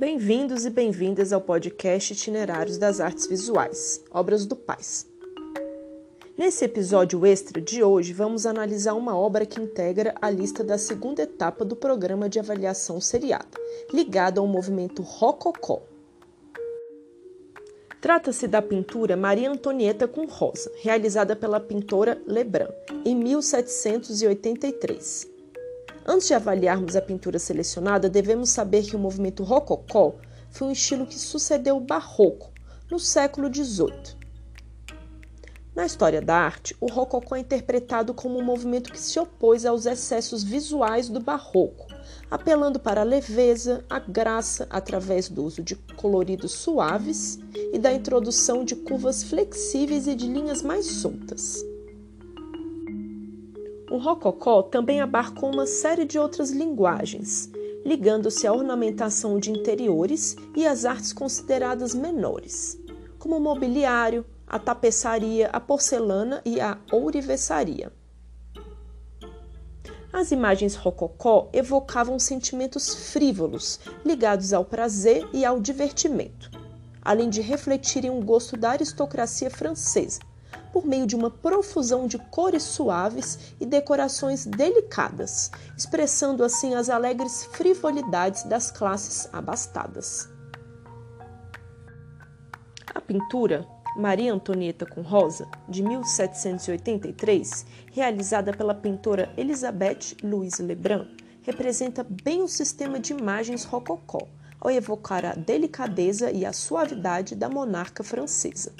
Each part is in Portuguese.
Bem-vindos e bem-vindas ao podcast Itinerários das Artes Visuais, Obras do Paz. Nesse episódio extra de hoje, vamos analisar uma obra que integra a lista da segunda etapa do programa de avaliação seriada, ligada ao movimento Rococó. Trata-se da pintura Maria Antonieta com Rosa, realizada pela pintora Lebrun, em 1783. Antes de avaliarmos a pintura selecionada, devemos saber que o movimento rococó foi um estilo que sucedeu o barroco no século XVIII. Na história da arte, o rococó é interpretado como um movimento que se opôs aos excessos visuais do barroco, apelando para a leveza, a graça através do uso de coloridos suaves e da introdução de curvas flexíveis e de linhas mais soltas. O rococó também abarcou uma série de outras linguagens, ligando-se à ornamentação de interiores e às artes consideradas menores, como o mobiliário, a tapeçaria, a porcelana e a ourivesaria. As imagens rococó evocavam sentimentos frívolos, ligados ao prazer e ao divertimento, além de refletirem um gosto da aristocracia francesa, por meio de uma profusão de cores suaves e decorações delicadas, expressando assim as alegres frivolidades das classes abastadas. A pintura Maria Antonieta com Rosa, de 1783, realizada pela pintora Elisabeth Louise Lebrun, representa bem o sistema de imagens rococó, ao evocar a delicadeza e a suavidade da monarca francesa.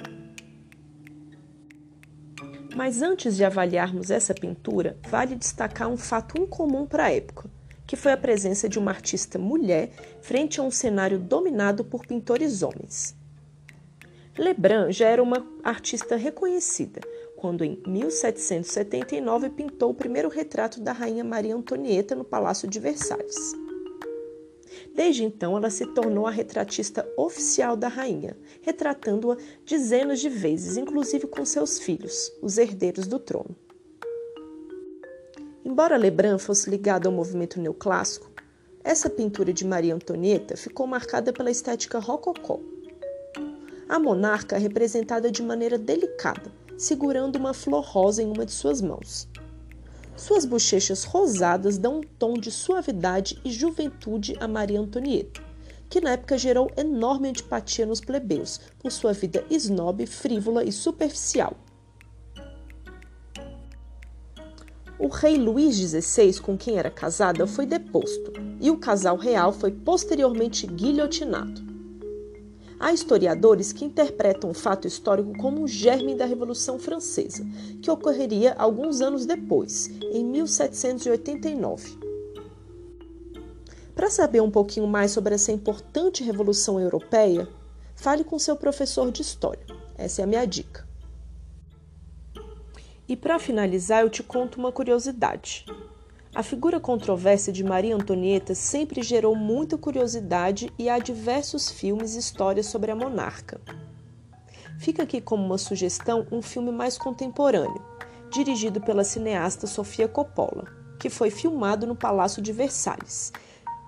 Mas antes de avaliarmos essa pintura, vale destacar um fato incomum para a época, que foi a presença de uma artista mulher frente a um cenário dominado por pintores homens. Lebrun já era uma artista reconhecida quando, em 1779, pintou o primeiro retrato da rainha Maria Antonieta no Palácio de Versalhes. Desde então, ela se tornou a retratista oficial da rainha, retratando-a dezenas de vezes, inclusive com seus filhos, os herdeiros do trono. Embora Lebrun fosse ligado ao movimento neoclássico, essa pintura de Maria Antonieta ficou marcada pela estética rococó. A monarca é representada de maneira delicada, segurando uma flor rosa em uma de suas mãos. Suas bochechas rosadas dão um tom de suavidade e juventude a Maria Antonieta, que na época gerou enorme antipatia nos plebeus por sua vida snob, frívola e superficial. O rei Luís XVI, com quem era casada, foi deposto e o casal real foi posteriormente guilhotinado. Há historiadores que interpretam o fato histórico como um germe da Revolução Francesa, que ocorreria alguns anos depois, em 1789. Para saber um pouquinho mais sobre essa importante revolução europeia, fale com seu professor de história. Essa é a minha dica. E para finalizar, eu te conto uma curiosidade. A figura controversa de Maria Antonieta sempre gerou muita curiosidade e há diversos filmes e histórias sobre a monarca. Fica aqui como uma sugestão um filme mais contemporâneo, dirigido pela cineasta Sofia Coppola, que foi filmado no Palácio de Versalhes,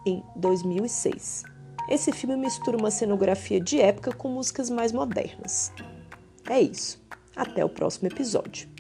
em 2006. Esse filme mistura uma cenografia de época com músicas mais modernas. É isso. Até o próximo episódio.